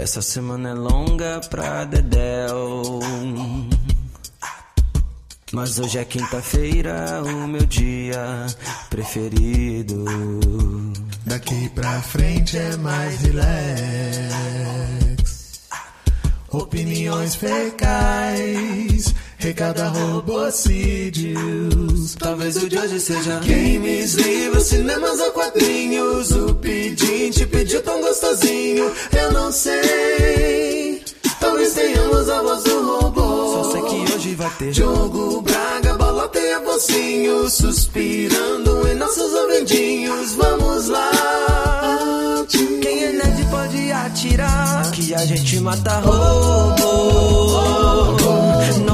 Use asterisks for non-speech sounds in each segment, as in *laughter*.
Essa semana é longa pra Dedéu. Mas hoje é quinta-feira, o meu dia preferido. Daqui pra frente é mais relax. Opiniões fecais, recada robocídios. Talvez o de hoje seja games, livros, cinemas ou quadrinhos. O pedinte pediu tão gostosinho, eu não sei. Talvez tenhamos a voz do robô. Só sei que hoje vai ter jogo, braga, bolota e avocinho. Suspirando em nossos ouvidinhos. Vamos lá. Quem é nerd pode atirar. Que a gente mata robô.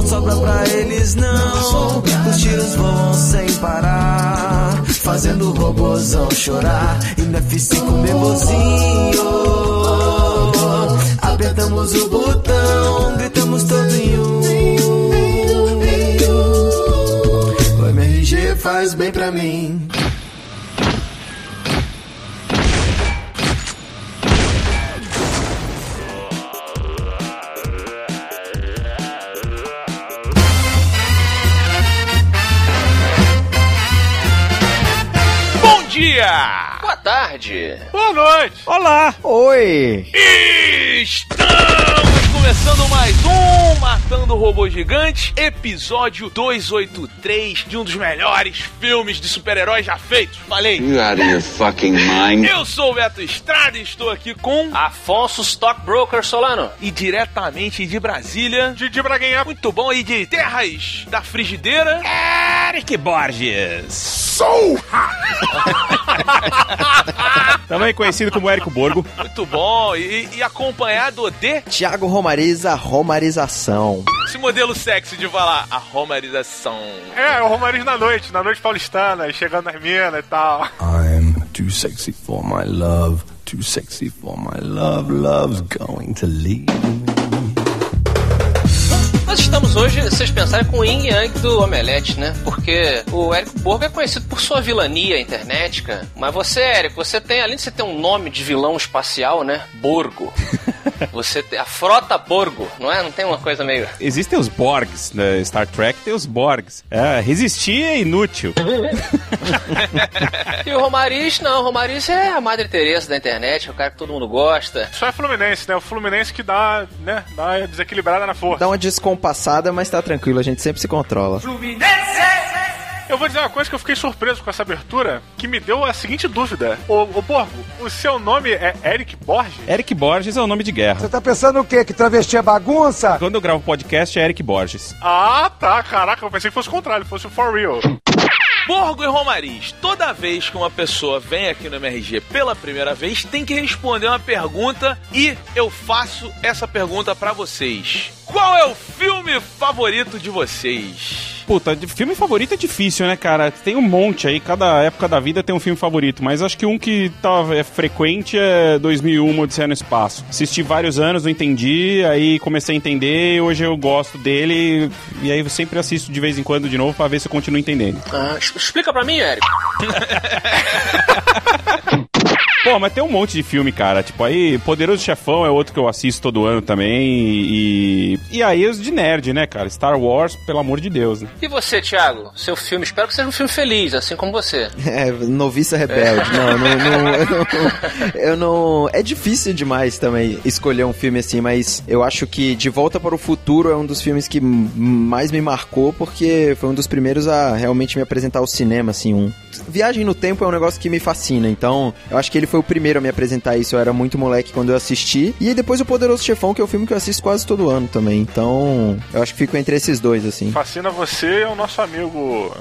Sobra pra eles, não. Os tiros voam sem parar. Fazendo o robôzão chorar. E no F5 nervosinho. Apertamos o botão, gritamos todo em um. O MRG faz bem pra mim. Boa noite! Olá! Oi! Estamos começando mais um Matando Robô Gigante, episódio 283 de um dos melhores filmes de super-heróis já feitos. Falei! You out of your fucking mind. Eu sou o Beto Estrada e estou aqui com Afonso Stockbroker Solano. e diretamente de Brasília, Didi Braguinha. muito bom, e de terras da frigideira, Eric Borges! *laughs* Também conhecido como Érico Borgo. muito bom, e, e acompanhado de Tiago Romariza, Romarização. Esse modelo sexy de falar a romarização. É, o Romariz na noite, na noite paulistana, chegando nas minas e tal. I'm too sexy for my love, too sexy for my love, love's going to leave. Nós estamos hoje, vocês pensarem, com o Yin Yang do Omelete, né? Porque o Érico Borgo é conhecido por sua vilania internetica. Mas você, Érico, você tem, além de você ter um nome de vilão espacial, né? Borgo. *laughs* Você tem a frota Borgo, não é? Não tem uma coisa meio. Existem os Borgs, né? Star Trek tem os Borgs. É, resistir é inútil. *laughs* E o Romariz, não, o Romariz é a Madre Teresa da internet, é o cara que todo mundo gosta. Só é Fluminense, né? O Fluminense que dá, né? Dá uma desequilibrada na força. Dá uma descompassada, mas tá tranquilo, a gente sempre se controla. Eu vou dizer uma coisa que eu fiquei surpreso com essa abertura, que me deu a seguinte dúvida. Ô, ô Borgo, o seu nome é Eric Borges? Eric Borges é o nome de guerra. Você tá pensando o quê? Que travesti é bagunça? Quando eu gravo podcast é Eric Borges. Ah, tá. Caraca, eu pensei que fosse o contrário, fosse o For Real. Borgo e Romariz, toda vez que uma pessoa vem aqui no MRG pela primeira vez, tem que responder uma pergunta e eu faço essa pergunta pra vocês. Qual é o filme favorito de vocês? Puta, de filme favorito é difícil, né, cara? Tem um monte aí, cada época da vida tem um filme favorito, mas acho que um que tá é, frequente é 2001, Odisseia no Espaço. Assisti vários anos, não entendi, aí comecei a entender, hoje eu gosto dele, e aí eu sempre assisto de vez em quando de novo pra ver se eu continuo entendendo. Ah, explica pra mim, Érico. *laughs* Pô, mas tem um monte de filme, cara. Tipo, aí, Poderoso Chefão é outro que eu assisto todo ano também. E. E aí os de nerd, né, cara? Star Wars, pelo amor de Deus, né? E você, Thiago? Seu filme, espero que seja um filme feliz, assim como você. *laughs* É, noviça rebelde. Não, não, não, eu não. *laughs* Eu não. É difícil demais também escolher um filme assim, mas eu acho que De Volta para o Futuro é um dos filmes que mais me marcou, porque foi um dos primeiros a realmente me apresentar ao cinema, assim. Um... Viagem no tempo é um negócio que me fascina, então eu acho que ele foi o primeiro a me apresentar isso. Eu era muito moleque quando eu assisti. E depois o Poderoso Chefão, que é o filme que eu assisto quase todo ano também. Então, eu acho que fico entre esses dois, assim. Fascina você é o nosso amigo.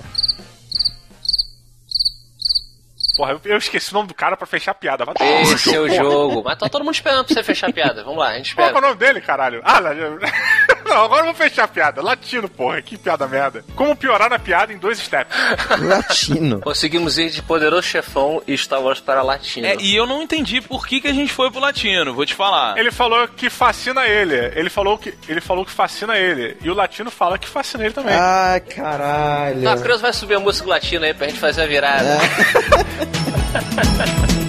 Porra, eu, eu esqueci o nome do cara pra fechar a piada. Vai Esse é o jogo. *laughs* Mas tá todo mundo esperando pra você fechar a piada. Vamos lá, a gente Qual é o espera. nome dele, caralho? Ah, *laughs* não, agora eu vou fechar a piada. Latino, porra, que piada merda. Como piorar a piada em dois steps? *laughs* Latino. Conseguimos ir de Poderoso Chefão e Star Wars para Latino. É, e eu não entendi por que, que a gente foi pro latino, vou te falar. Ele falou que fascina ele. Ele falou que ele falou que fascina ele. E o latino fala que fascina ele também. Ai, caralho. Ah, a Cruz vai subir a música latina aí pra gente fazer a virada. Só *laughs*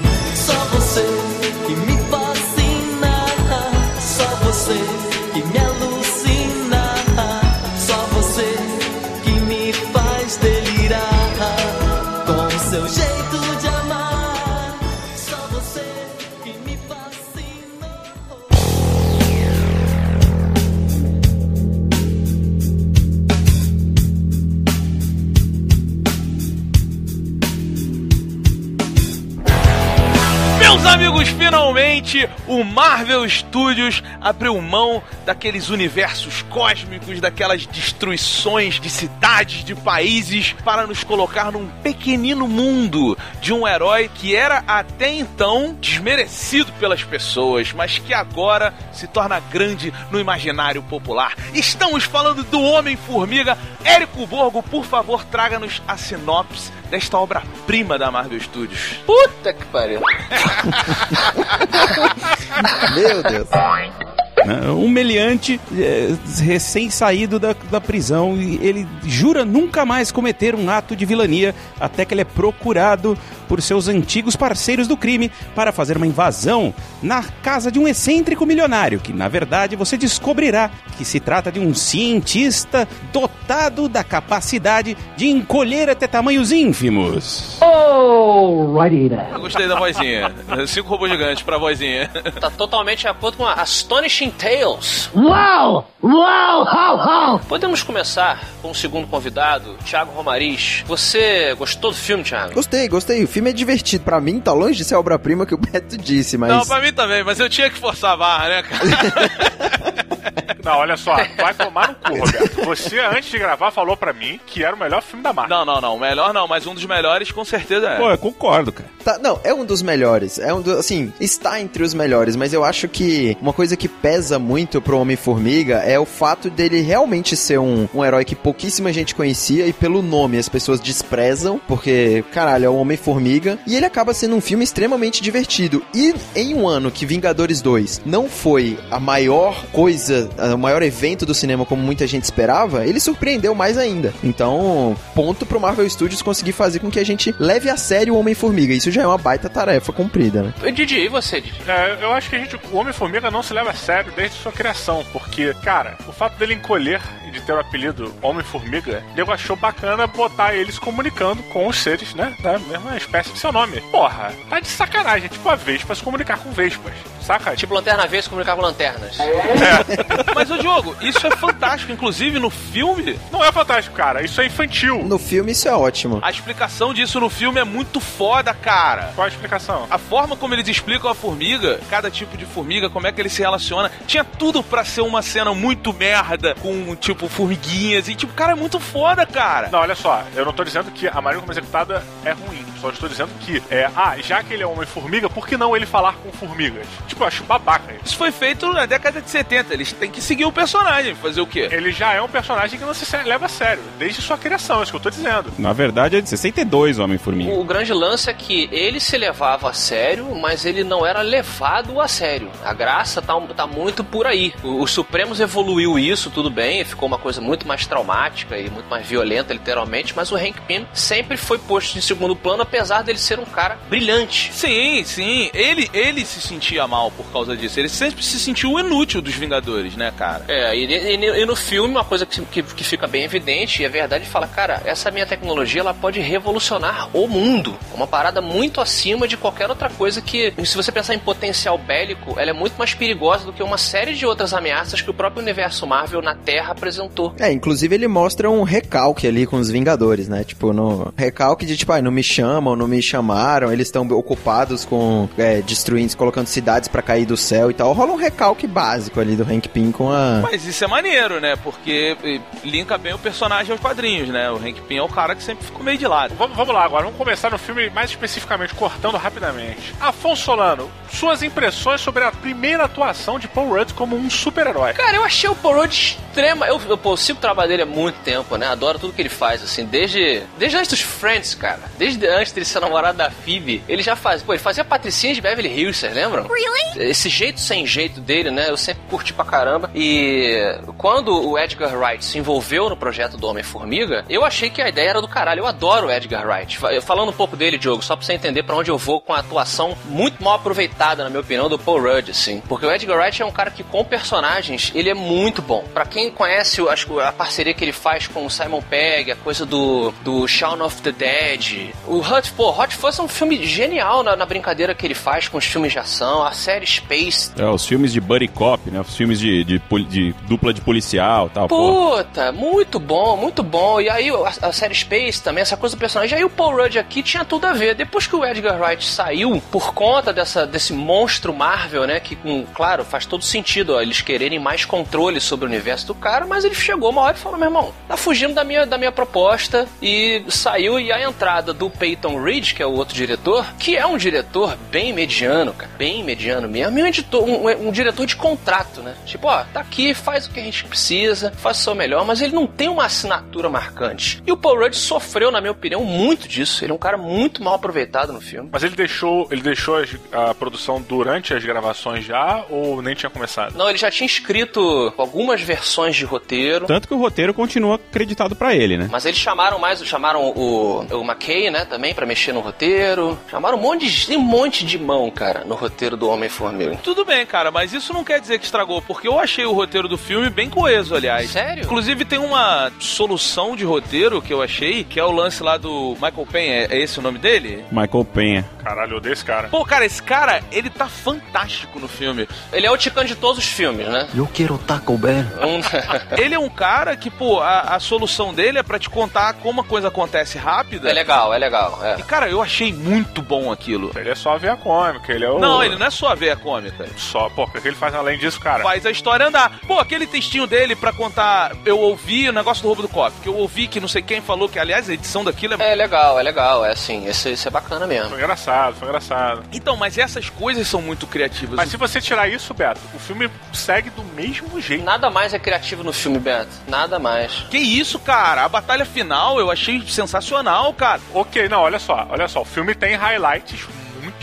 finalmente o Marvel Studios abriu mão daqueles universos cósmicos, daquelas destruições de cidades, de países, para nos colocar num pequenino mundo de um herói que era até então desmerecido pelas pessoas, mas que agora se torna grande no imaginário popular. Estamos falando do Homem-Formiga. Érico Borgo, por favor, traga-nos a sinopse desta obra-prima da Marvel Studios. Puta que pariu. *laughs* Meu Deus. Né? Um meliante é, recém-saído da, da prisão e ele jura nunca mais cometer um ato de vilania até que ele é procurado por seus antigos parceiros do crime para fazer uma invasão na casa de um excêntrico milionário, que na verdade você descobrirá que se trata de um cientista dotado da capacidade de encolher até tamanhos ínfimos. Eu gostei da vozinha. Cinco robôs gigantes pra vozinha. Tá totalmente de acordo com a Astonishing Tales. Uau! Uau! How, how! Podemos começar com o segundo convidado, Thiago Romariz. Você gostou do filme, Thiago? Gostei, gostei. O filme é divertido. Pra mim, tá longe de ser a obra-prima que o Beto disse, mas. Não, pra mim também, mas eu tinha que forçar a barra, né, cara? *laughs* Não, olha só, vai tomar no cu, Roberto. Você, antes de gravar, falou pra mim que era o melhor filme da Marvel. Não, não, não. Melhor não, mas um dos melhores com certeza é. Pô, eu concordo, cara. Tá, não, é um dos melhores. É um do, assim, está entre os melhores, mas eu acho que uma coisa que pesa muito pro Homem-Formiga é o fato dele realmente ser um, um herói que pouquíssima gente conhecia e pelo nome as pessoas desprezam, porque, caralho, é o Homem-Formiga, e ele acaba sendo um filme extremamente divertido. E em um ano que Vingadores 2 não foi a maior coisa, o maior evento do cinema como muita gente esperava, ele surpreendeu mais ainda. Então, ponto pro Marvel Studios conseguir fazer com que a gente leve a sério o Homem-Formiga. Isso já é uma baita tarefa cumprida, né? E Didi, e você, Didi? É, eu acho que a gente, o Homem-Formiga não se leva a sério desde sua criação, porque, cara, o fato dele encolher e de ter o apelido Homem-Formiga, eu achou bacana botar eles comunicando com os seres, né, da mesma espécie de seu nome. Porra, tá de sacanagem, tipo a Vespa se comunicar com Vespas, saca? Tipo Lanterna Verde se comunicar com lanternas. Mas, ô Diogo, isso é fantástico. Inclusive, no filme, Não é fantástico, cara, isso é infantil. No filme isso é ótimo. a explicação disso no filme é muito foda, cara. Qual a explicação? A forma como eles explicam a formiga, cada tipo de formiga, como é que ele se relaciona, tinha tudo pra ser uma cena muito merda, com, tipo, formiguinhas. E, tipo, cara, é muito foda, cara. Não, olha só, eu não tô dizendo que a maneira como é executada é ruim. Só estou dizendo que, é, ah, já que ele é Homem-Formiga, por que não ele falar com formigas? Tipo, eu acho babaca isso. Isso foi feito na década de 70. Eles têm que seguir o personagem, fazer o quê? Ele já é um personagem que não se leva a sério, desde sua criação, é isso que eu tô dizendo. Na verdade é de 62 o Homem-Formiga. O grande lance é que ele se levava a sério, mas ele não era levado a sério. A graça tá, tá muito por aí. O- Os Supremos evoluiu isso, tudo bem, ficou uma coisa muito mais traumática e muito mais violenta, literalmente, mas o Hank Pym sempre foi posto em segundo plano, apesar dele ser um cara brilhante. Sim, sim. Ele, ele se sentia mal por causa disso. Ele sempre se sentiu o inútil dos Vingadores, né, cara? É, e, e- e no filme, uma coisa que, que, que fica bem evidente, e é verdade, fala, cara, essa minha tecnologia, ela pode revolucionar o mundo. É Uma parada muito acima de qualquer outra coisa que, se você pensar em potencial bélico, ela é muito mais perigosa do que uma série de outras ameaças que o próprio universo Marvel na Terra apresentou. É, inclusive ele mostra um recalque ali com os Vingadores, né? Tipo, no recalque de tipo, ah, não me chamam, não me chamaram, eles estão ocupados com é, destruindo, colocando cidades pra cair do céu e tal. Rola um recalque básico ali do Hank Pym com a. Mas isso é maneiro, né? Porque linka bem o personagem aos quadrinhos, né? O Hank Pym é o cara que sempre ficou meio de lado. Vamos, vamos lá agora, vamos começar no filme mais especificamente, cortando rapidamente. Afonso Solano, suas impressões sobre a primeira atuação de Paul Rudd como um super-herói. Cara, eu achei o Paul Rudd extrema. Eu, eu, pô, eu sigo o trabalho dele há muito tempo, né? Adoro tudo que ele faz, assim, desde. Desde antes dos Friends, cara. Desde antes dele ser namorado da Phoebe. Ele já faz. Pô, ele fazia Patricinha de Beverly Hills, vocês lembram? Really? Esse jeito sem jeito dele, né? Eu sempre curti pra caramba. E quando o Edgar Wright se envolveu no projeto do Homem-Formiga, eu achei que a ideia era do caralho. Eu adoro o Edgar Wright. Fa- Falando um pouco dele, Diogo, só pra você entender pra onde eu vou com a atuação muito mal aproveitada aproveitada, na minha opinião, do Paul Rudd, assim. Porque o Edgar Wright é um cara que, com personagens, ele é muito bom. Pra quem conhece acho, a parceria que ele faz com o Simon Pegg, a coisa do, do Shaun of the Dead. O Hot, pô, Hot Fuzz é um filme genial na, na brincadeira que ele faz com os filmes de ação. A série Space É, os filmes de buddy cop, né? Os filmes de, de, de dupla de policial e tal. Puta, muito bom, muito bom. E aí a, a série Space também, essa coisa do personagem. Aí o Paul Rudd aqui tinha tudo a ver. Depois que o Edgar Wright saiu, por conta dessa, desse monstro Marvel, né? Que, com, claro, faz todo sentido ó, eles quererem mais controle sobre o universo do cara, mas ele chegou uma hora e falou: meu irmão, tá fugindo da minha, da minha proposta. E saiu. E a entrada do Peyton Reed, que é o outro diretor, que é um diretor bem mediano, cara. Bem mediano mesmo. E um, editor, um, um diretor de contrato, né? Tipo, ó, tá aqui, faz o que a gente precisa, faz o seu melhor, mas ele não tem uma assinatura marcante. E o Paul Rudd sofreu, na minha opinião, muito disso. Ele é um cara muito mal aproveitado no filme. Mas ele deixou, ele deixou as- a produção durante as gravações já ou nem tinha começado? Não, ele já tinha escrito algumas versões de roteiro. Tanto que o roteiro continua acreditado pra ele, né? Mas eles chamaram mais, chamaram o, o McKay, né, também, pra mexer no roteiro. Chamaram um monte de, um monte de mão, cara, no roteiro do Homem-Formiga. Tudo bem, cara, mas isso não quer dizer que estragou, porque eu achei o roteiro do filme bem coeso, aliás. Sério? Inclusive tem uma solução de roteiro que eu achei, que é o lance lá do Michael Penha, é é esse o nome dele? Michael Penha. Caralho, eu odeio esse cara. Pô, cara, esse cara, ele tá fantástico no filme. Ele é o Tican de todos os filmes, né? Eu quero Taco Bell. Um- *laughs* Ele é um cara que, pô, a, a solução dele é pra te contar como a coisa acontece rápida. é legal, é legal. É. E, cara, eu achei muito bom aquilo. Ele é só a veia cômica, ele é o. Não, ele não é só a veia cômica. Só, pô, o que ele faz além disso, cara? Faz a história andar. Pô, aquele textinho dele pra contar. Eu ouvi o negócio do roubo do copo. Que eu ouvi que não sei quem falou que, aliás, a edição daquilo é. É legal, é legal, é assim, esse, esse é bacana mesmo. Foi engraçado, foi engraçado. Então, mas essas coisas são muito criativas. Mas se você tirar isso, Beto, o filme segue do mesmo jeito. Nada mais é criativo no filme, Beto. Nada mais. Que isso, cara? A batalha final eu achei sensacional, cara. Ok, não, olha só, olha só, o filme tem highlights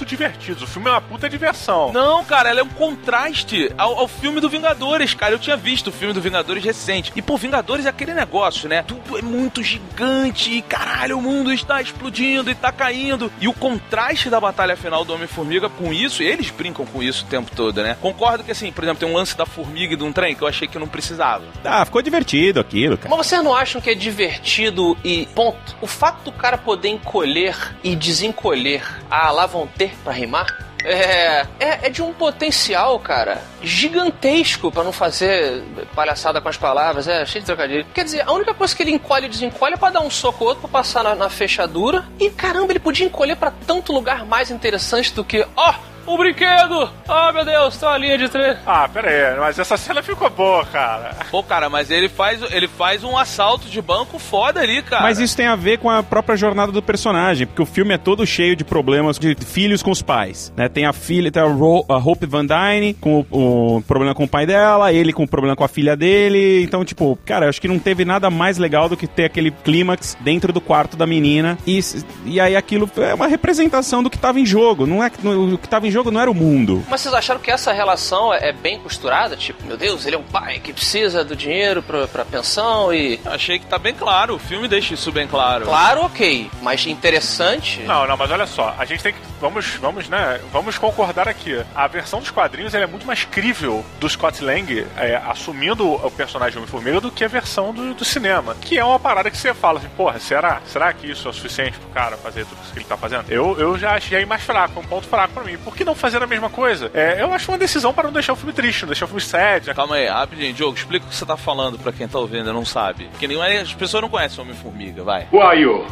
muito divertidos. O filme é uma puta diversão. Não, cara, ela é um contraste ao, ao filme do Vingadores, cara. Eu tinha visto o filme do Vingadores recente. E, pô, Vingadores é aquele negócio, né? Tudo é muito gigante e, caralho, o mundo está explodindo e tá caindo. E o contraste da batalha final do Homem-Formiga com isso, eles brincam com isso o tempo todo, né? Concordo que, assim, por exemplo, tem um lance da formiga e de um trem que eu achei que não precisava. Ah, ficou divertido aquilo, cara. Mas vocês não acham que é divertido e ponto? O fato do cara poder encolher e desencolher, ah, lá vão ter pra rimar? É, é, é de um potencial, cara, gigantesco pra não fazer palhaçada com as palavras, é cheio de trocadilho. Quer dizer, a única coisa que ele encolhe e desencolhe é pra dar um soco ou outro, pra passar na, na fechadura. E caramba, ele podia encolher pra tanto lugar mais interessante do que, ó, o brinquedo! Ah, meu Deus, tem uma linha de três. Ah, pera aí, mas essa cena ficou boa, cara. Pô, cara, mas ele faz, ele faz um assalto de banco foda ali, cara. Mas isso tem a ver com a própria jornada do personagem, porque o filme é todo cheio de problemas de filhos com os pais, né? Tem a filha, tem a, Ro, a Hope Van Dyne com o, o problema com o pai dela, ele com o problema com a filha dele. Então, tipo, cara, eu acho que não teve nada mais legal do que ter aquele clímax dentro do quarto da menina. E, e aí aquilo é uma representação do que tava em jogo. Não é, o que tava em jogo não era o mundo. Mas vocês acharam que essa relação é é bem costurada? Tipo, meu Deus, ele é um pai que precisa do dinheiro pra, pra pensão e. Achei que tá bem claro, o filme deixa isso bem claro. Claro, ok. Mas interessante. Não, não, mas olha só, a gente tem que. Vamos, vamos, né? Vamos concordar aqui. A versão dos quadrinhos ela é muito mais crível do Scott Lang é, assumindo o personagem Homem-Formiga do que a versão do, do cinema. Que é uma parada que você fala assim, porra, será? Será que isso é o suficiente pro cara fazer tudo isso que ele tá fazendo? Eu, eu já achei mais fraco, um ponto fraco pra mim. Por que não fazer a mesma coisa? É, eu acho uma decisão para não deixar o filme triste, não deixar o filme sad. né? Calma aí, rapidinho, Diogo, explica o que você tá falando pra quem tá ouvindo e não sabe. Porque nenhuma, as pessoas não conhecem o Homem-Formiga, vai.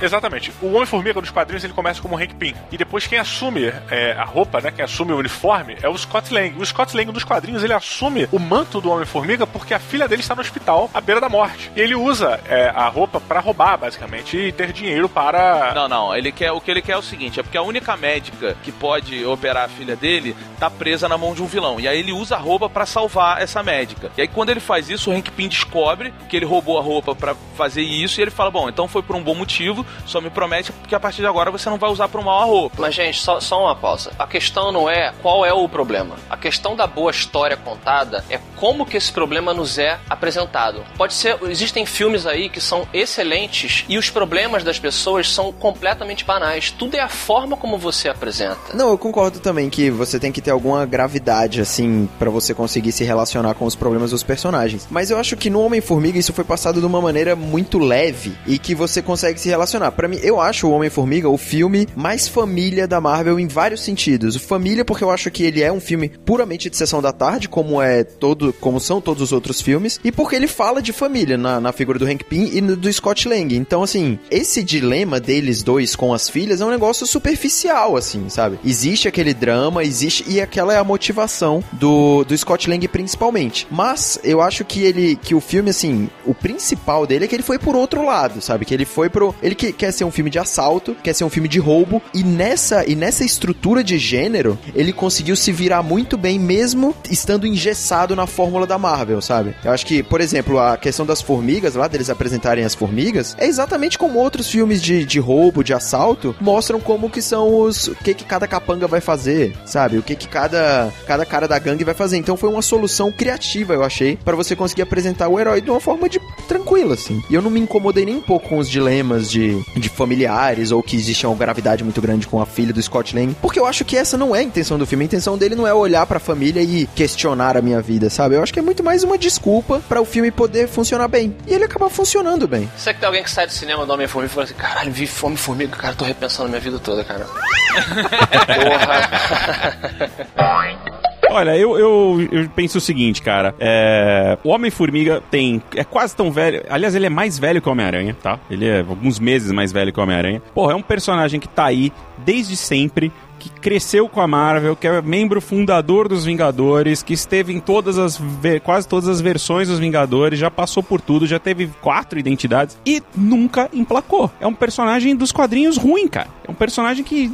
Exatamente. O Homem-Formiga dos quadrinhos ele começa como Hank Pym. E depois quem assume é, a roupa, né? Quem assume o uniforme é o Scott Lang. O Scott Lang dos quadrinhos ele assume o manto do Homem-Formiga porque a filha dele está no hospital à beira da morte. E ele usa é, a roupa para roubar, basicamente, e ter dinheiro para. Não, não, ele quer, o que ele quer é o seguinte, é porque a única médica que pode operar a filha dele tá presa na mão de um vilão. E aí ele usa a roupa pra salvar essa médica. E aí quando ele faz isso, o Hank Pym descobre que ele roubou a roupa pra fazer isso e ele fala: "Bom, então foi por um bom motivo, só me promete que a partir de agora você não vai usar pro mal a roupa". Mas, gente, só, só uma pausa. A questão não é qual é o problema. A questão da boa história contada é como que esse problema nos é apresentado. Pode ser, existem filmes aí que são excelentes e os problemas das pessoas são completamente banais. Tudo é a forma como você apresenta. Não, eu concordo também que você tem que ter alguma gravidade, assim, para você conseguir se relacionar com os problemas dos personagens. Mas eu acho que no Homem-Formiga isso foi passado de uma maneira muito leve e que você consegue se relacionar. Para mim, eu acho o Homem-Formiga o filme mais família da Marvel em vários sentidos. Família porque eu acho que ele é um filme puramente de sessão da tarde, como é todo, como são todos os outros filmes, e porque ele fala de família na, na figura do Hank Pym e no, do Scott Lang. Então, assim, esse dilema deles dois com as filhas é um negócio superficial, assim, sabe? Existe aquele drama, existe e aquela é a motivação do, do Scott Lang principalmente. Mas eu acho que ele que o filme assim, o principal dele é que ele foi por outro lado, sabe? Que ele foi pro ele que, quer ser um filme de assalto, quer ser um filme de roubo e nessa e nessa estrutura de gênero, ele conseguiu se virar muito bem mesmo estando engessado na fórmula da Marvel, sabe? Eu acho que, por exemplo, a questão das formigas lá deles apresentarem as formigas é exatamente como outros filmes de, de roubo, de assalto, mostram como que são os o que que cada capanga vai fazer, sabe? O que que cada cada cara da gangue vai fazer. Então foi uma solução criativa, eu achei, para você conseguir apresentar o herói de uma forma de tranquila assim. E eu não me incomodei nem um pouco com os dilemas de, de familiares ou que existe uma gravidade muito grande com a filha do Scott Lang, porque eu acho que essa não é a intenção do filme. A intenção dele não é olhar para a família e questionar a minha vida, sabe? Eu acho que é muito mais uma desculpa para o filme poder funcionar bem. E ele acaba funcionando bem. Será que tem alguém que sai do cinema do Homem-Formiga e fala assim: caralho, vi Homem-Formiga, cara, tô repensando minha vida toda, cara. *laughs* Porra. *laughs* Olha, eu, eu, eu, penso o seguinte, cara. É, o Homem-Formiga tem. É quase tão velho. Aliás, ele é mais velho que o Homem-Aranha, tá? Ele é alguns meses mais velho que o Homem-Aranha. Porra, é um personagem que tá aí desde sempre que cresceu com a Marvel, que é membro fundador dos Vingadores, que esteve em todas as quase todas as versões dos Vingadores, já passou por tudo, já teve quatro identidades e nunca emplacou. É um personagem dos quadrinhos ruim, cara. É um personagem que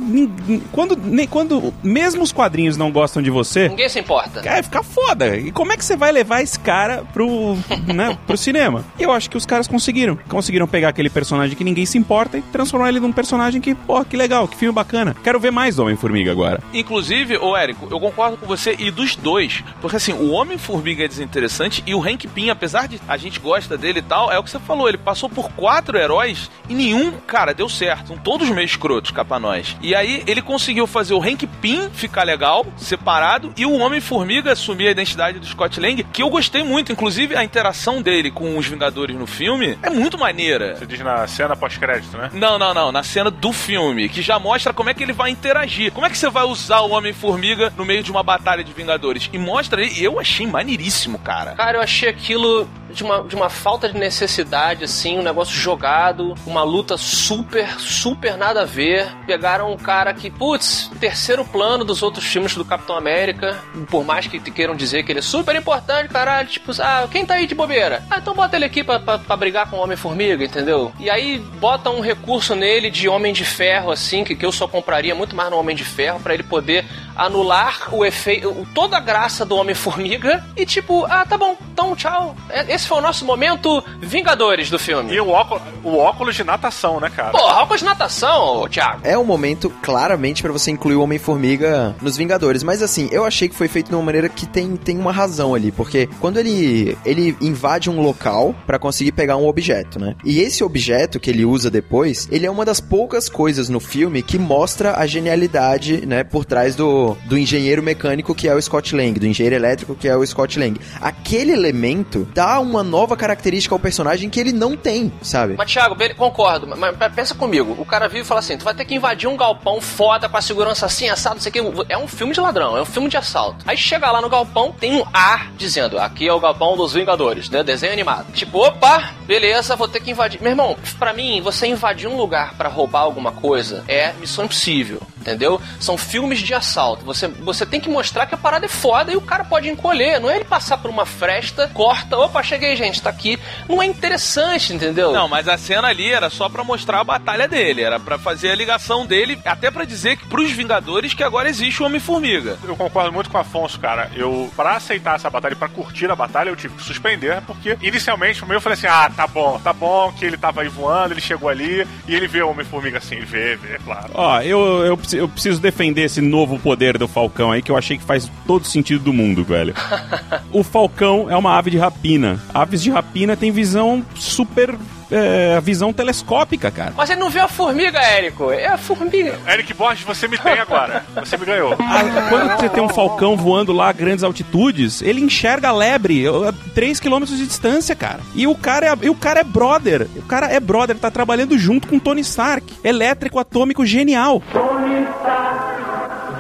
quando nem quando mesmo os quadrinhos não gostam de você, ninguém se importa. Cara, fica foda. E como é que você vai levar esse cara pro, *laughs* né, pro cinema? E eu acho que os caras conseguiram. Conseguiram pegar aquele personagem que ninguém se importa e transformar ele num personagem que, pô, que legal, que filme bacana. Quero ver mais do Homem Homem-Formiga agora. Inclusive, ô Érico, eu concordo com você e dos dois. Porque assim, o Homem-Formiga é desinteressante e o Hank Pym, apesar de a gente gosta dele e tal, é o que você falou, ele passou por quatro heróis e nenhum, cara, deu certo. São todos meio escrotos, capa nós. E aí ele conseguiu fazer o Hank Pym ficar legal, separado, e o Homem-Formiga assumir a identidade do Scott Lang, que eu gostei muito. Inclusive, a interação dele com os Vingadores no filme é muito maneira. Você diz na cena pós-crédito, né? Não, não, não. Na cena do filme, que já mostra como é que ele vai interagir como é que você vai usar o Homem-Formiga no meio de uma batalha de Vingadores? E mostra aí, eu achei maneiríssimo, cara. Cara, eu achei aquilo de uma, de uma falta de necessidade, assim, um negócio jogado, uma luta super, super nada a ver. Pegaram um cara que, putz, terceiro plano dos outros filmes do Capitão América, por mais que queiram dizer que ele é super importante, caralho, tipo, ah, quem tá aí de bobeira? Ah, então bota ele aqui pra, pra, pra brigar com o Homem-Formiga, entendeu? E aí bota um recurso nele de Homem de Ferro, assim, que, que eu só compraria muito mais no Homem de Ferro, para ele poder anular o efeito, toda a graça do Homem-Formiga e tipo, ah, tá bom, então tchau. É, esse foi o nosso momento Vingadores do filme. E o óculos, o óculos de natação, né, cara? Porra, óculos de natação, Thiago. É um momento claramente para você incluir o Homem-Formiga nos Vingadores, mas assim, eu achei que foi feito de uma maneira que tem, tem uma razão ali, porque quando ele ele invade um local para conseguir pegar um objeto, né? E esse objeto que ele usa depois, ele é uma das poucas coisas no filme que mostra a genialidade, né, por trás do do, engenheiro mecânico que é o Scott Lang, do engenheiro elétrico que é o Scott Lang. Aquele elemento dá uma nova característica ao personagem que ele não tem, sabe? Mas, Thiago, concordo, mas pensa comigo. O cara vive e fala assim: tu vai ter que invadir um galpão foda com a segurança assim, assado, não sei o que. É um filme de ladrão, é um filme de assalto. Aí chega lá no galpão, tem um A dizendo: aqui é o galpão dos Vingadores, né? Desenho animado. Tipo, opa, beleza, vou ter que invadir. Meu irmão, pra mim, você invadir um lugar para roubar alguma coisa é missão impossível, entendeu? São filmes de assalto alto. Você, você tem que mostrar que a parada é foda e o cara pode encolher. Não é ele passar por uma fresta, corta, opa, achei cheguei, gente, tá aqui. Não é interessante, entendeu? Não, mas a cena ali era só pra mostrar a batalha dele, era pra fazer a ligação dele, até pra dizer que pros Vingadores que agora existe o Homem-Formiga. Eu concordo muito com o Afonso, cara. Eu, pra aceitar essa batalha, pra curtir a batalha, eu tive que suspender, porque inicialmente pra mim eu falei assim: ah, tá bom, tá bom que ele tava aí voando, ele chegou ali e ele vê o Homem-Formiga assim, ele vê, vê, claro. Ó, eu, eu, eu preciso defender esse novo poder do Falcão aí, que eu achei que faz todo sentido do mundo, velho. *laughs* o Falcão é uma ave de rapina. Aves de rapina têm visão super. É, visão telescópica, cara. Mas ele não viu a formiga, Érico. É a formiga. Eric Borges, você me tem agora. Você me ganhou. A- quando você tem um falcão voando lá a grandes altitudes, ele enxerga a lebre a 3 km de distância, cara. E o cara é, e o cara é brother. O cara é brother, tá trabalhando junto com Tony Stark. Elétrico atômico genial.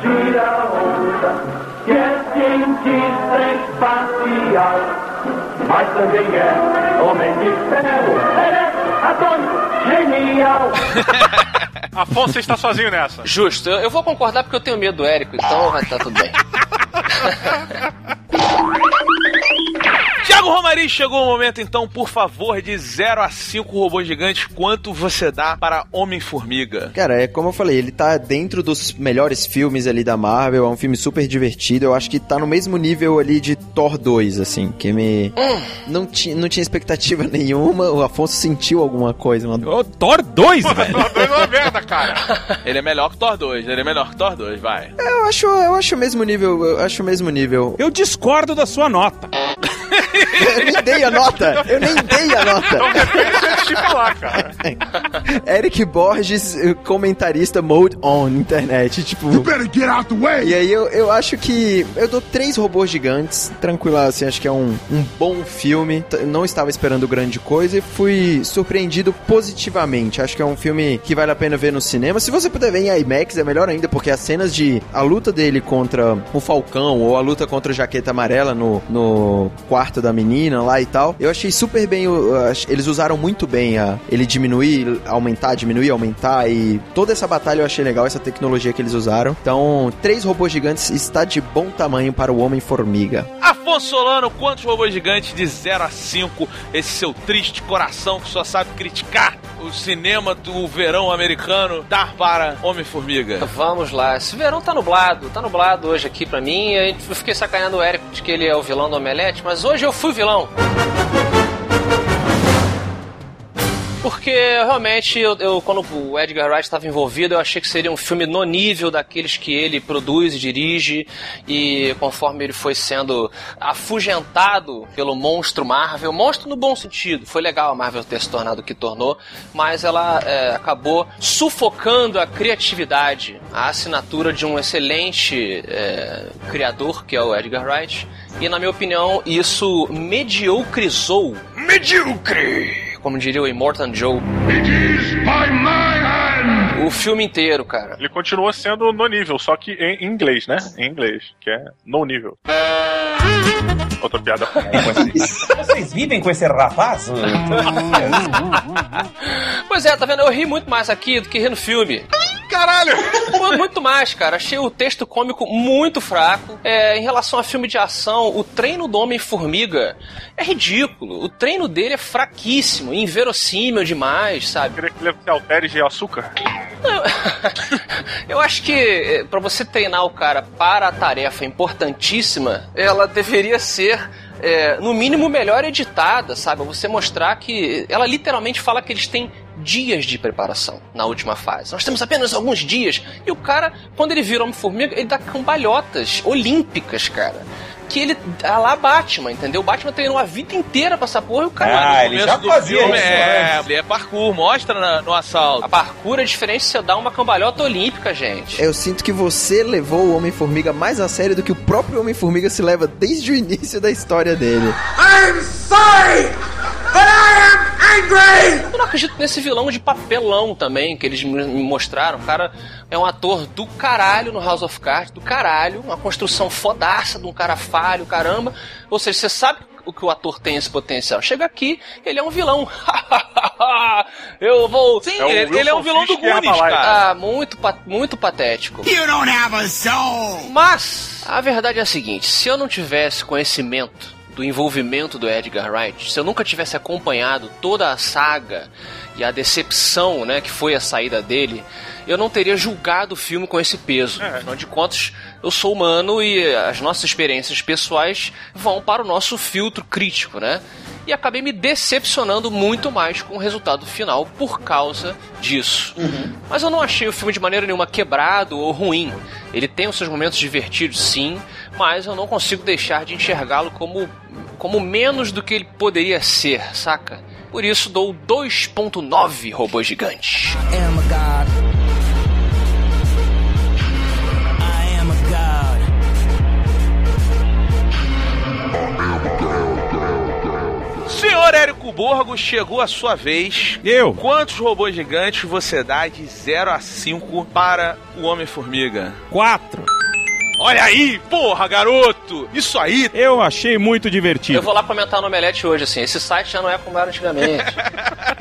Tira onda, que é cientista espacial, mas também é homem de ferro, é atômico, genial. *laughs* Afonso, você está sozinho nessa. Justo, eu, eu vou concordar porque eu tenho medo do Érico, então vai estar tudo bem. *laughs* Tiago Romari, chegou o momento então, por favor, de 0 a 5 robôs gigantes, quanto você dá para Homem-Formiga? Cara, é como eu falei, ele tá dentro dos melhores filmes ali da Marvel, é um filme super divertido, eu acho que tá no mesmo nível ali de Thor 2, assim, que me... Não, ti, não tinha expectativa *laughs* nenhuma, o Afonso sentiu alguma coisa, uma... Ô, Thor 2, velho. Thor 2 é uma merda, cara. *laughs* Ele é melhor que Thor 2, ele é melhor que Thor 2, vai. Eu acho, eu acho o mesmo nível, eu acho o mesmo nível. Eu discordo da sua nota. *laughs* Eu nem dei a nota, eu nem dei a nota. Então depende antes de falar, cara. *laughs* Eric Borges, eh, comentarista mode on internet, tipo... Better get out the way! E aí eu, eu acho que eu dou três robôs gigantes, tranquilo, assim, acho que é um, um bom filme. Eu Não estava esperando grande coisa e fui surpreendido positivamente. Acho que é um filme que vale a pena ver no cinema. Se você puder ver em IMAX, é melhor ainda, porque as cenas de a luta dele contra o Falcão ou a luta contra o Jaqueta Amarela no, no quarto da menina lá e tal, eu achei super bem. Eles usaram muito bem a, ele diminuir, aumentar, diminuir, aumentar e toda essa batalha eu achei legal, essa tecnologia que eles usaram. Então, três robôs gigantes está de bom tamanho para o Homem-Formiga. Afonso Solano, quantos robôs gigantes de 0 a 5? Esse seu triste coração que só sabe criticar o cinema do verão americano dá para Homem-Formiga? Vamos lá. Esse verão tá nublado, tá nublado hoje aqui pra mim. Eu fiquei sacaneando o Érico de que ele é o vilão do Omelete, mas hoje eu fui vilão. Porque realmente, eu, eu- quando o Edgar Wright estava envolvido, eu achei que seria um filme no nível daqueles que ele produz e dirige. E conforme ele foi sendo afugentado pelo monstro Marvel, monstro no bom sentido, foi legal a Marvel ter se tornado o que tornou, mas ela é, acabou sufocando a criatividade, a assinatura de um excelente é, criador, que é o Edgar Wright. E na minha opinião, isso mediocrizou. Medíocre! Como diria o Immortan Joe. O filme inteiro, cara. Ele continua sendo no nível, só que em inglês, né? Em inglês, que é no nível. Outra piada. *laughs* Vocês vivem com esse rapaz? Pois é, tá vendo? Eu ri muito mais aqui do que ri no filme. Caralho! Mu- Muito mais, cara. Achei o texto cômico muito fraco. É, em relação a filme de ação, o treino do Homem-Formiga é ridículo. O treino dele é fraquíssimo, inverossímil demais, sabe? Queria que ele se altere de açúcar. *laughs* Eu acho que eh, pra você treinar o cara para a tarefa importantíssima, ela deveria ser é, no mínimo melhor editada, sabe? Você mostrar que ela literalmente fala que eles têm dias de preparação na última fase. Nós temos apenas alguns dias. E o cara, quando ele vira Homem-Formiga, ele dá cambalhotas olímpicas, cara. Que ele. Ah lá Batman, entendeu? O Batman treinou a vida inteira pra essa porra e o cara. Ah, ele já fazia filme, isso é, ele é parkour, mostra na- no assalto. A parkour é diferente se você dá uma cambalhota olímpica, gente. Eu sinto que você levou o Homem-Formiga mais a sério do que o próprio Homem-Formiga se leva desde o início da história dele. I'm sorry, but I am angry. Eu não acredito nesse vilão de papelão também que eles me me mostraram. O cara é um ator do caralho no House of Cards, do caralho, uma construção fodaça de um cara falho, caramba. Ou seja, você sabe o que o ator tem esse potencial. Chega aqui, ele é um vilão. *laughs* Eu vou. Sim, É ele, ele é um vilão do Goonies, Herbalife. cara. Ah, muito, muito patético. You don't have a soul! Mas a verdade é a seguinte: se eu não tivesse conhecimento do envolvimento do Edgar Wright, se eu nunca tivesse acompanhado toda a saga e a decepção, né, que foi a saída dele, eu não teria julgado o filme com esse peso. Afinal de contas, eu sou humano e as nossas experiências pessoais vão para o nosso filtro crítico, né? E acabei me decepcionando muito mais com o resultado final por causa disso. Mas eu não achei o filme de maneira nenhuma quebrado ou ruim. Ele tem os seus momentos divertidos, sim, mas eu não consigo deixar de enxergá-lo como, como menos do que ele poderia ser, saca? Por isso dou 2.9 robôs gigantes. am a god. I Senhor Érico Borgo, chegou a sua vez. Eu. Quantos robôs gigantes você dá de 0 a 5 para o Homem-Formiga? Quatro. Olha aí, porra, garoto! Isso aí! Eu achei muito divertido. Eu vou lá comentar no Omelete hoje, assim. Esse site já não é como era antigamente.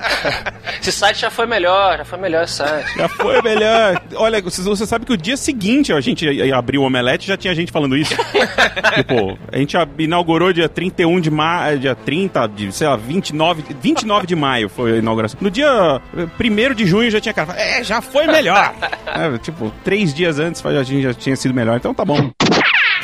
*laughs* esse site já foi melhor, já foi melhor esse site. Já foi melhor. Olha, você sabe que o dia seguinte a gente abriu o Omelete já tinha gente falando isso. *laughs* tipo, a gente inaugurou dia 31 de maio, dia 30, de, sei lá, 29, 29 de maio foi a inauguração. No dia 1 de junho já tinha cara, falando, é, já foi melhor. *laughs* É, tipo, três dias antes a gente já tinha sido melhor, então tá bom.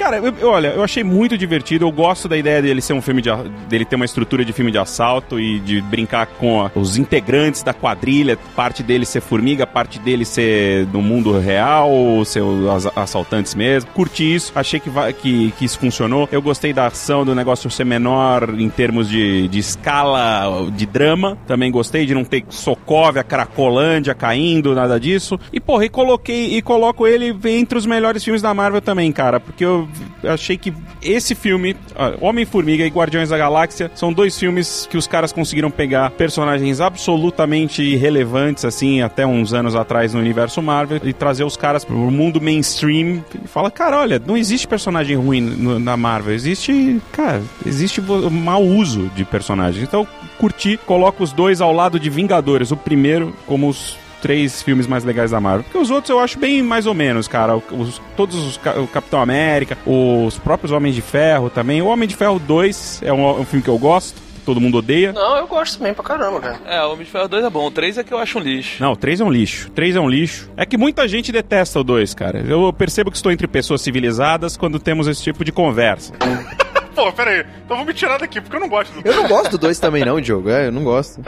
Cara, eu- olha, eu achei muito divertido. Eu gosto da ideia dele ser um filme de. dele ter uma estrutura de filme de assalto e de brincar com a- os integrantes da quadrilha. Parte dele ser formiga, parte dele ser no mundo real, ser os as- assaltantes mesmo. Curti isso, achei que, que, que isso funcionou. Eu gostei da ação, do negócio ser menor em termos de, de escala de drama. Também gostei de não ter Sokovia, Cracolândia caindo, nada disso. E, porra, e coloquei e coloco ele entre os melhores filmes da Marvel também, cara, porque eu achei que esse filme, Homem-Formiga e Guardiões da Galáxia, são dois filmes que os caras conseguiram pegar personagens absolutamente irrelevantes, assim, até uns anos atrás no universo Marvel, e trazer os caras pro mundo mainstream e fala, cara, olha, não existe personagem ruim no- na Marvel, existe, cara, existe mau uso de personagens. Então, curti, coloco os dois ao lado de Vingadores, o primeiro como os três filmes mais legais da Marvel. Porque os outros eu acho bem mais ou menos, cara. Os- todos os o Capitão América, os próprios Homens de Ferro também. O Homem de Ferro 2 é um, é um filme que eu gosto, todo mundo odeia. Não, eu gosto também pra caramba, cara. É, o Homem de Ferro 2 é bom, o 3 é que eu acho um lixo. Não, o 3 é um lixo. 3 é um lixo. É que muita gente detesta o 2, cara. Eu percebo que estou entre pessoas civilizadas quando temos esse tipo de conversa. *laughs* Pô, pera aí. Então vou me tirar daqui, porque eu não gosto do Eu não gosto do 2 também não, Diogo. É, eu não gosto.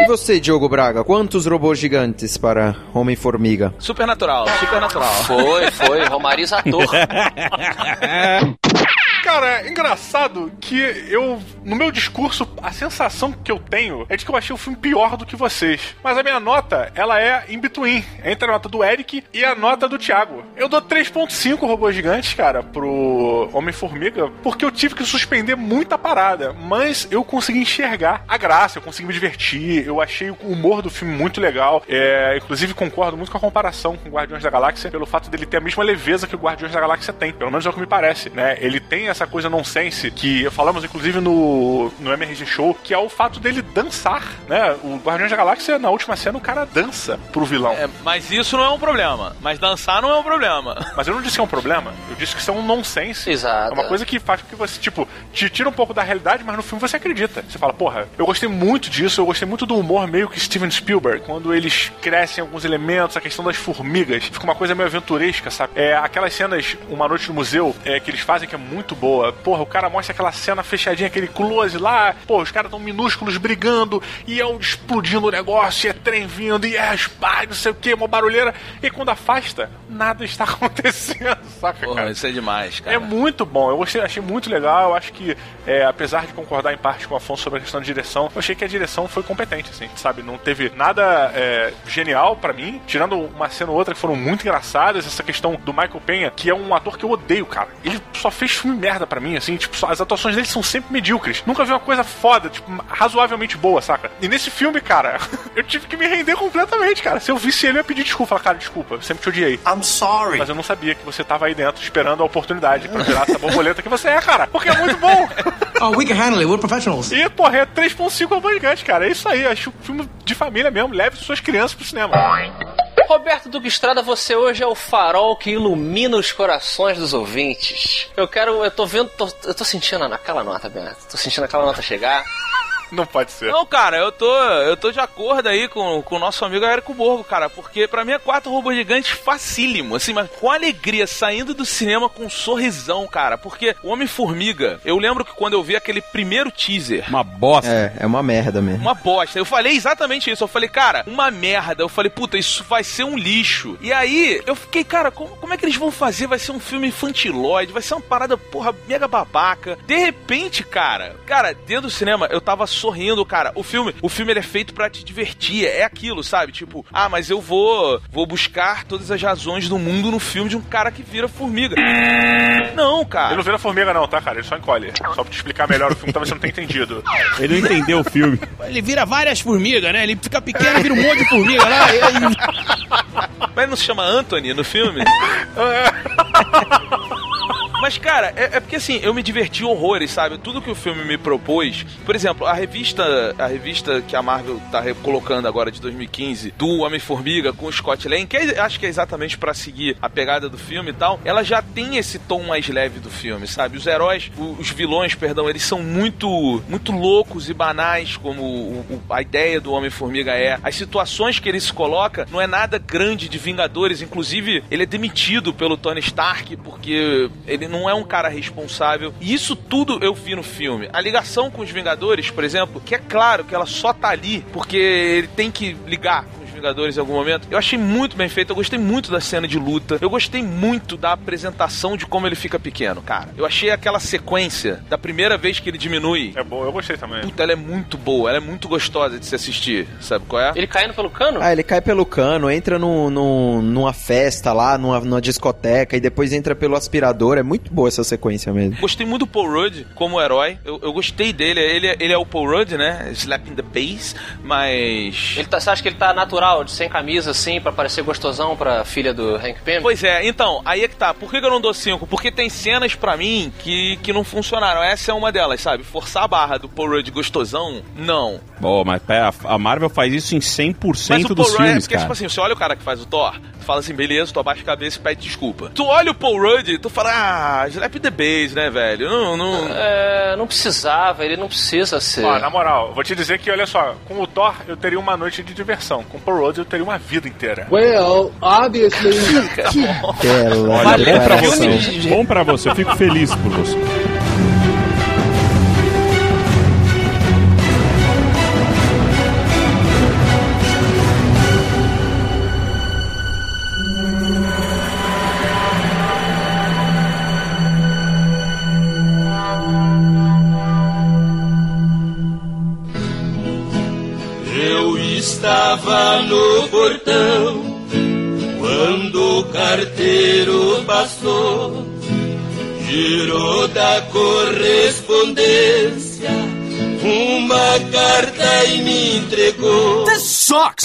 E você, Diogo Braga? Quantos robôs gigantes para Homem-Formiga? Supernatural, supernatural. Foi, foi. Romariz ator. *laughs* Cara, é engraçado que eu, no meu discurso, a sensação que eu tenho é de que eu achei o filme pior do que vocês. Mas a minha nota, ela é in between, entre a nota do Eric e a nota do Thiago. Eu dou 3.5 robôs gigantes, cara, pro Homem-Formiga, porque eu tive que suspender muita parada, mas eu consegui enxergar a graça, eu consegui me divertir, eu achei o humor do filme muito legal. É, inclusive, concordo muito com a comparação com Guardiões da Galáxia, pelo fato dele ter a mesma leveza que o Guardiões da Galáxia tem. Pelo menos é o que me parece, né? Ele tem essa coisa nonsense que falamos, inclusive, no, no MRG Show, que é o fato dele dançar, né? O Guardiões da Galáxia, na última cena, o cara dança pro vilão. É, mas isso não é um problema. Mas dançar não é um problema. *laughs* Mas eu não disse que é um problema, eu disse que isso é um nonsense. Exato. É uma coisa que faz com que você, tipo, te tira um pouco da realidade, mas no filme você acredita. Você fala, porra, eu gostei muito disso, eu gostei muito do humor meio que Steven Spielberg, quando eles crescem alguns elementos, a questão das formigas, fica uma coisa meio aventuresca, sabe? É, aquelas cenas, Uma Noite no Museu, é, que eles fazem que é muito boa. Porra, o cara mostra aquela cena fechadinha, aquele close lá, pô, os caras tão minúsculos brigando, e é explodindo o negócio, e é trem vindo, e é spy, não sei o que, uma barulheira, e quando afasta, nada está *laughs* acontecendo, saca, Porra, cara? isso é demais, cara. É muito bom, eu gostei, achei muito legal. Eu acho que, é, apesar de concordar em parte com o Afonso sobre a questão de direção, eu achei que a direção foi competente, assim, sabe? Não teve nada é, genial pra mim, tirando uma cena ou outra que foram muito engraçadas. Essa questão do Michael Penha, que é um ator que eu odeio, cara. Ele só fez filme merda pra mim, assim, tipo, as atuações dele são sempre medíocres. Nunca vi uma coisa foda, tipo, razoavelmente boa, saca? E nesse filme, cara, *laughs* eu tive que me render completamente, cara. Se eu visse ele, eu ia pedir desculpa. Falar, cara, desculpa, eu sempre te odiei. I'm sorry. Mas eu não sabia que você tava aí dentro esperando a oportunidade pra virar essa borboleta que você é, cara. Porque é muito bom. *laughs* Oh, we can handle it. We're professionals. E, porra, é 3.5 robôs gigantes, cara. É isso aí. Acho um filme de família mesmo. Leve suas crianças pro cinema. Roberto Duque Estrada, você hoje é o farol que ilumina os corações dos ouvintes. Eu quero, eu tô vendo, tô- eu tô sentindo aquela nota, Beto. Tô sentindo aquela nota chegar. *laughs* Não pode ser. Não, cara, eu tô, eu tô de acordo aí com, com o nosso amigo Érico Borgo, cara, porque pra mim é quatro robôs gigantes facílimo, assim, mas com alegria, saindo do cinema com um sorrisão, cara, porque o Homem-Formiga, eu lembro que quando eu vi aquele primeiro teaser, Uma bosta. É, é uma merda mesmo. uma bosta. Eu falei exatamente isso. Eu falei, cara, uma merda. Eu falei, puta, isso vai ser um lixo. E aí, eu fiquei, cara, como, como é que eles vão fazer? Vai ser um filme infantilóide, vai ser uma parada, porra, mega babaca. De repente, cara, cara, dentro do cinema, eu tava sorrindo, cara. O filme, o filme ele é feito pra te divertir. É aquilo, sabe? Tipo, ah, mas eu vou, vou buscar todas as razões do mundo no filme de um cara que vira formiga. Não, cara. Ele não vira formiga, não, tá, cara? Ele só encolhe. Só pra te explicar melhor o filme, talvez você não tenha entendido. Ele não entendeu o filme. Ele vira várias formigas, né? Ele fica pequeno e vira um monte de formiga lá. *laughs* e- Mas ele não se chama Anthony no filme? *laughs* Mas, cara, é, é porque assim, eu me diverti horrores, sabe? Tudo que o filme me propôs. Por exemplo, a revista a revista que a Marvel tá colocando agora de 2015, do Homem-Formiga com o Scott Lang, que é- acho que é exatamente pra seguir a pegada do filme e tal, ela já tem esse tom mais leve do filme, sabe? Os heróis, os vilões, perdão, eles são muito muito loucos e banais, como o- o- a ideia do Homem-Formiga é. As situações que ele se coloca não é nada grande de Vingadores, inclusive ele é demitido pelo Tony Stark porque ele não é um cara responsável. E isso tudo eu vi no filme. A ligação com os Vingadores, por exemplo, que é claro que ela só tá ali porque ele tem que ligar Vingadores em algum momento. Eu achei muito bem feito, eu gostei muito da cena de luta. Eu gostei muito da apresentação de como ele fica pequeno, cara. Eu achei aquela sequência da primeira vez que ele diminui. É bom, eu gostei também. Puta, ela é muito boa, ela é muito gostosa de se assistir. Sabe qual é? Ele caindo pelo cano? Ah, ele cai pelo cano, entra no, no- numa festa lá, numa, numa discoteca, e depois entra pelo aspirador. É muito boa essa sequência mesmo. Gostei muito do Paul Rudd como herói. Eu, eu gostei dele. Ele, ele é o Paul Rudd, né? Slapping the bass. Mas. Ele tá, você acha que ele tá natural, de sem camisa, assim, pra parecer gostosão pra filha do Hank Pym? Pois é, então, aí é que tá. Por que que eu não dou 5? Porque tem cenas pra mim que, que não funcionaram. Essa é uma delas, sabe? Forçar a barra do Paul Rudd gostosão, não. Bom, mas pera, a Marvel faz isso em 100% Mas o Paul dos Rudd, é filmes, porque, cara. tipo assim, você olha o cara que faz o Thor, tu fala assim, beleza, tu abaixa a cabeça e pede desculpa. Tu olha o Paul Rudd, tu fala, ah, slap the bass, né, velho? Não, não... É, não precisava, ele não precisa ser. Ó, na moral, vou te dizer que, olha só, com o Thor eu teria uma noite de diversão. Com o Paul Rudd eu teria uma vida inteira. Well, obviously. Pela Olha, bom pra você. Bom pra você, eu fico feliz por você. Portão quando o carteiro passou, girou da correspondência uma carta e me entregou. Sucks!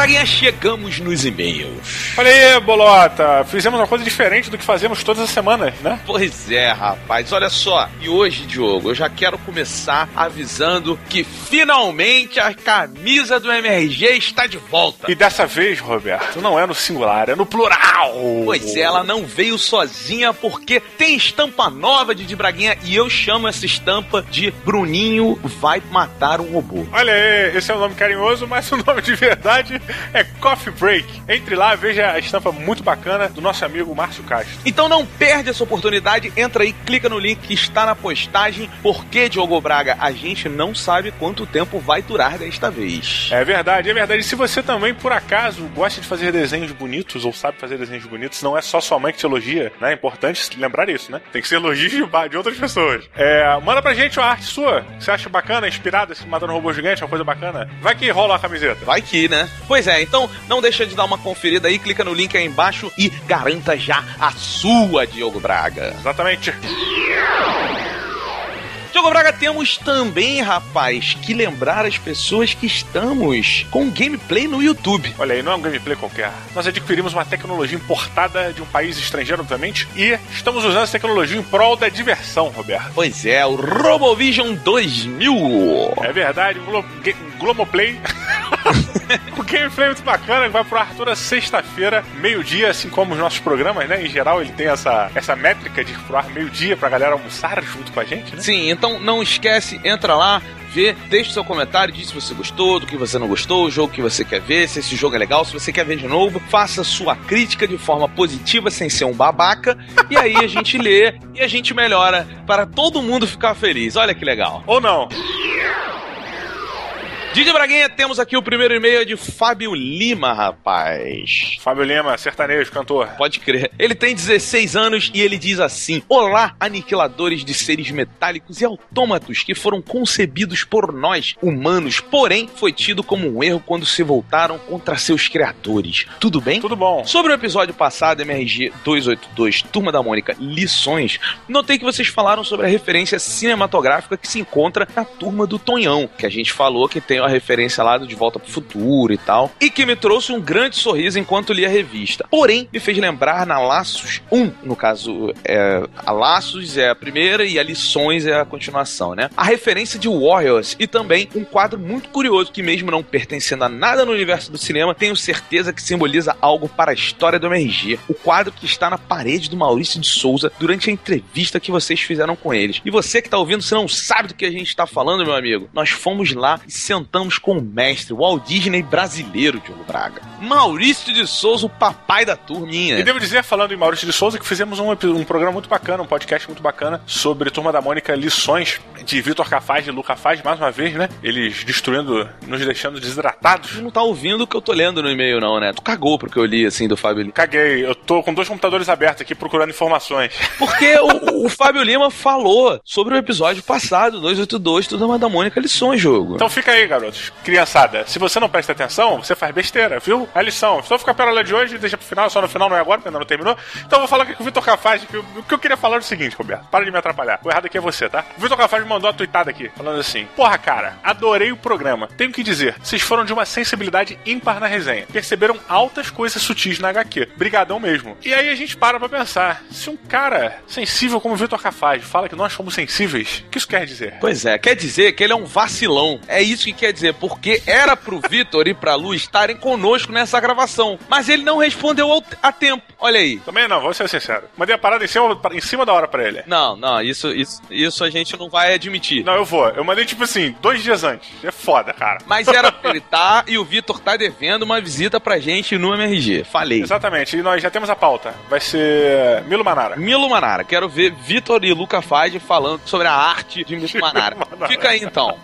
Braguinha, chegamos nos e-mails. Olha aí, Bolota, fizemos uma coisa diferente do que fazemos todas as semanas, né? Pois é, rapaz, olha só. E hoje, Diogo, eu já quero começar avisando que finalmente a camisa do MRG está de volta. E dessa vez, Roberto, não é no singular, é no plural. Pois é, ela não veio sozinha porque tem estampa nova de Braguinha e eu chamo essa estampa de Bruninho vai matar um robô. Olha aí, esse é um nome carinhoso, mas o nome de verdade é Coffee Break. Entre lá, veja a estampa muito bacana do nosso amigo Márcio Castro. Então não perde essa oportunidade, entra aí, clica no link que está na postagem. Porque, Diogo Braga, a gente não sabe quanto tempo vai durar desta vez. É verdade, é verdade. E se você também, por acaso, gosta de fazer desenhos bonitos ou sabe fazer desenhos bonitos, não é só sua mãe que te elogia, né? É importante lembrar isso, né? Tem que ser elogios de, de outras pessoas. É, manda pra gente uma arte sua que você acha bacana, inspirada, se matando um robô gigante, uma coisa bacana. Vai que rola a camiseta. Vai que, né? Pois é, então não deixa de dar uma conferida aí, clica no link aí embaixo e garanta já a sua, Diogo Braga. Exatamente. Diogo Braga, temos também, rapaz, que lembrar as pessoas que estamos com gameplay no YouTube. Olha aí, não é um gameplay qualquer. Nós adquirimos uma tecnologia importada de um país estrangeiro, obviamente, e estamos usando essa tecnologia em prol da diversão, Roberto. Pois é, o RoboVision 2000. É verdade, um, Glo Globoplay. *laughs* o gameplay é muito bacana, que vai pro ar toda sexta-feira, meio-dia, assim como os nossos programas, né? Em geral, ele tem essa, essa métrica de ir pro ar meio-dia pra galera almoçar junto com a gente, né? Sim, então não esquece, entra lá, vê, deixa seu comentário, diz se você gostou, do que você não gostou, o jogo que você quer ver, se esse jogo é legal, se você quer ver de novo, faça sua crítica de forma positiva, sem ser um babaca, e aí a gente lê e a gente melhora para todo mundo ficar feliz. Olha que legal. Ou não. Didi Braguinha, temos aqui o primeiro e-mail de Fábio Lima, rapaz. Fábio Lima, sertanejo, cantor. Pode crer. Ele tem 16 anos e ele diz assim: Olá, aniquiladores de seres metálicos e autômatos que foram concebidos por nós, humanos, porém foi tido como um erro quando se voltaram contra seus criadores. Tudo bem? Tudo bom. Sobre o episódio passado, MRG 282, Turma da Mônica, Lições, notei que vocês falaram sobre a referência cinematográfica que se encontra na Turma do Tonhão, que a gente falou que tem a referência lá do De Volta pro Futuro e tal, e que me trouxe um grande sorriso enquanto lia a revista. Porém, me fez lembrar na Laços 1, no caso, é, a Laços é a primeira e a Lições é a continuação, né? A referência de Warriors e também um quadro muito curioso que mesmo não pertencendo a nada no universo do cinema, tenho certeza que simboliza algo para a história do MRG. O quadro que está na parede do Maurício de Souza durante a entrevista que vocês fizeram com eles. E você que está ouvindo, se não sabe do que a gente está falando, meu amigo, nós fomos lá e sentamos com o mestre, Walt Disney brasileiro, Diogo Braga. Maurício de Souza, o papai da turminha. E devo dizer, falando em Maurício de Souza, que fizemos um, um programa muito bacana, um podcast muito bacana sobre Turma da Mônica Lições de Vitor Cafaz e Luca Faz, mais uma vez, né? Eles destruindo, nos deixando desidratados. Tu não tá ouvindo o que eu tô lendo no e-mail, não, né? Tu cagou pro que eu li, assim, do Fábio Lima. Caguei. Eu tô com dois computadores abertos aqui procurando informações. *laughs* Porque o, o Fábio Lima falou sobre o episódio passado, 282, Turma da Mônica Lições, jogo. Então fica aí, garotos. Criançada, se você não presta atenção, você faz besteira, viu? A lição. Só ficar pela de hoje deixa pro final, só no final, não é agora, porque ainda não terminou. Então eu vou falar aqui com o Vitor Cafaz, que o que eu queria falar é o seguinte, Roberto. Para de me atrapalhar. O errado aqui é você, tá? O Vitor Cafaz me mandou uma tuitada aqui, falando assim: Porra, cara, adorei o programa. Tenho que dizer, vocês foram de uma sensibilidade ímpar na resenha. Perceberam altas coisas sutis na HQ. Brigadão mesmo. E aí a gente para pra pensar: se um cara sensível como o Vitor Cafaz fala que nós somos sensíveis, o que isso quer dizer? Pois é, quer dizer que ele é um vacilão. É isso que quer dizer, porque era pro Vitor e pra Lu estarem conosco nessa gravação. Mas ele não respondeu ao, a tempo. Olha aí. Também não, vou ser sincero. Mandei a parada em cima, em cima da hora pra ele. Não, não, isso, isso, isso a gente não vai admitir. Não, eu vou. Eu mandei, tipo assim, dois dias antes. É foda, cara. Mas era pra ele tá e o Vitor tá devendo uma visita pra gente no MRG. Falei. Exatamente. E nós já temos a pauta. Vai ser Milo Manara. Milo Manara. Quero ver Vitor e Luca Fage falando sobre a arte de Milo *laughs* Manara. Fica aí então.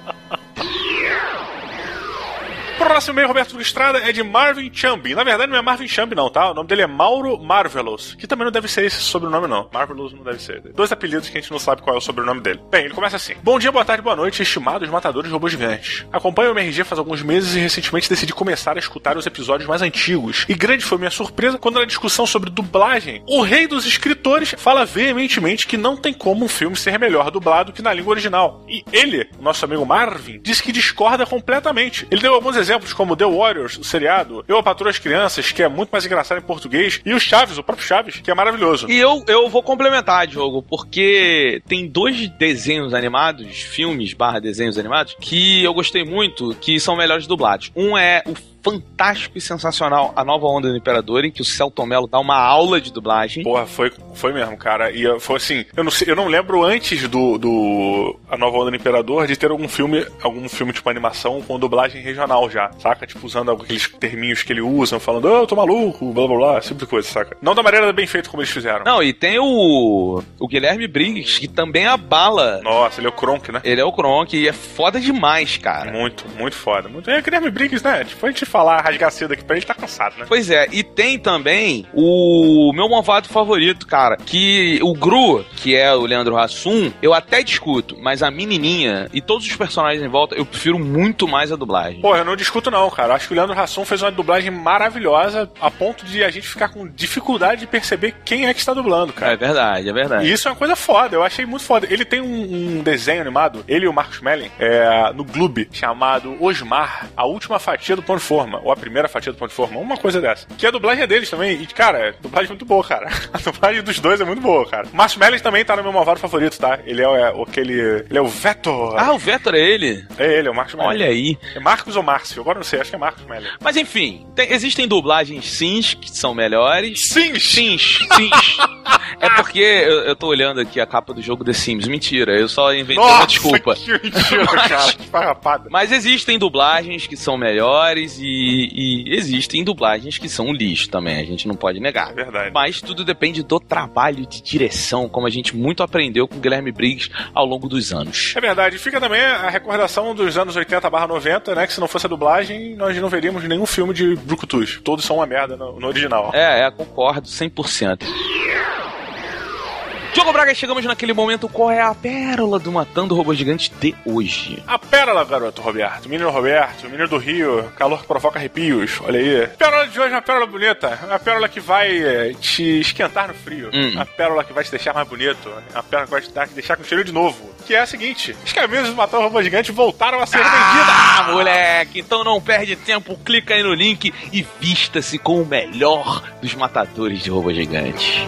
Próximo e-mail, Roberto Estrada, é de Marvin Chambi. Na verdade, não é Marvin Chambi, não, tá? O nome dele é Mauro Marvelous, que também não deve ser esse sobrenome, não. Marvelous não deve ser. Dois apelidos que a gente não sabe qual é o sobrenome dele. Bem, ele começa assim: Bom dia, boa tarde, boa noite, estimados matadores de robôs gigantes. Acompanho o MRG faz alguns meses e recentemente decidi começar a escutar os episódios mais antigos. E grande foi minha surpresa quando na discussão sobre dublagem, o rei dos escritores fala veementemente que não tem como um filme ser melhor dublado que na língua original. E ele, nosso amigo Marvin, disse que discorda completamente. Ele deu alguns exemplos exemplos como The Warriors, o seriado, Eu, a Patrulha as Crianças, que é muito mais engraçado em português, e o Chaves, o próprio Chaves, que é maravilhoso. E eu, eu vou complementar, Diogo, porque tem dois desenhos animados, filmes barra desenhos animados, que eu gostei muito, que são melhores dublados. Um é o fantástico e sensacional A Nova Onda do Imperador, em que o Celton Mello dá uma aula de dublagem. Porra, foi, foi mesmo, cara. E foi assim, eu não, sei, eu não lembro antes do, do A Nova Onda do Imperador de ter algum filme, algum filme tipo animação com dublagem regional já, saca? Tipo, usando aqueles terminhos que ele usa, falando, oh, eu tô maluco, blá blá blá, esse tipo coisa, saca? Não da maneira bem feita como eles fizeram. Não, e tem o, o Guilherme Briggs, que também abala. Nossa, ele é o Kronk, né? Ele é o Kronk e é foda demais, cara. Muito, muito foda. Muito... É Guilherme Briggs, né? Tipo, a gente falar rasgar cedo aqui pra ele, tá cansado, né? Pois é, e tem também o meu malvado favorito, cara, que o Gru, que é o Leandro Hassum, eu até discuto, mas a menininha e todos os personagens em volta, eu prefiro muito mais a dublagem. Pô, eu não discuto não, cara. Acho que o Leandro Hassum fez uma dublagem maravilhosa a ponto de a gente ficar com dificuldade de perceber quem é que está dublando, cara. É verdade, é verdade. E isso é uma coisa foda, eu achei muito foda. Ele tem um, um desenho animado, ele e o Marcos Melling, é, no Gloob, chamado Osmar, a última fatia do pão de forma, ou a primeira fatia do pão de forma, uma coisa dessa. Que a dublagem é deles também, e cara, a dublagem é muito boa, cara. *laughs* A dublagem dos dois é muito boa, cara. Melling também tá no meu malvado favorito, tá? Ele é, o- aquele... Ele é o Vetor. Ah, o Vetor é ele? É ele, é o Melling. Olha aí. É Marcos ou Márcio? Agora não sei, acho que é Marcos Melling. Mas enfim, tem- existem dublagens sims que são melhores. Sims? Sims, sims. *laughs* é porque eu, eu tô olhando aqui a capa do jogo The Sims. Mentira, eu só inventei uma Nossa, desculpa. que mentira, cara. *laughs* Que farrapada. Mas existem dublagens que são melhores e, e existem dublagens que são um lixo também, a gente não pode negar. Verdade. Mas tudo depende do trabalho de direção, como a gente muito aprendeu com o Guilherme Briggs ao longo dos anos. É verdade. Fica também a recordação dos anos 80 barra 90, né? Que se não fosse a dublagem, nós não veríamos nenhum filme de Brucutus. Todos são uma merda no, no original. É, é, concordo 100%. Diogo Braga, chegamos naquele momento. Qual é a pérola do Matando Robô Gigante de hoje? A pérola, garoto Roberto. Menino Roberto, menino do Rio, calor que provoca arrepios. Olha aí. Pérola de hoje é uma pérola bonita. Uma pérola que vai eh, te esquentar no frio. Hum. Uma pérola que vai te deixar mais bonito. Uma pérola que vai te dar- deixar com cheiro de novo. Que é a seguinte: as camisas do Matando Robô Gigante voltaram a ser vendidas. Ah, moleque! Então não perde tempo, clica aí no link e vista-se com o melhor dos matadores de robô gigante.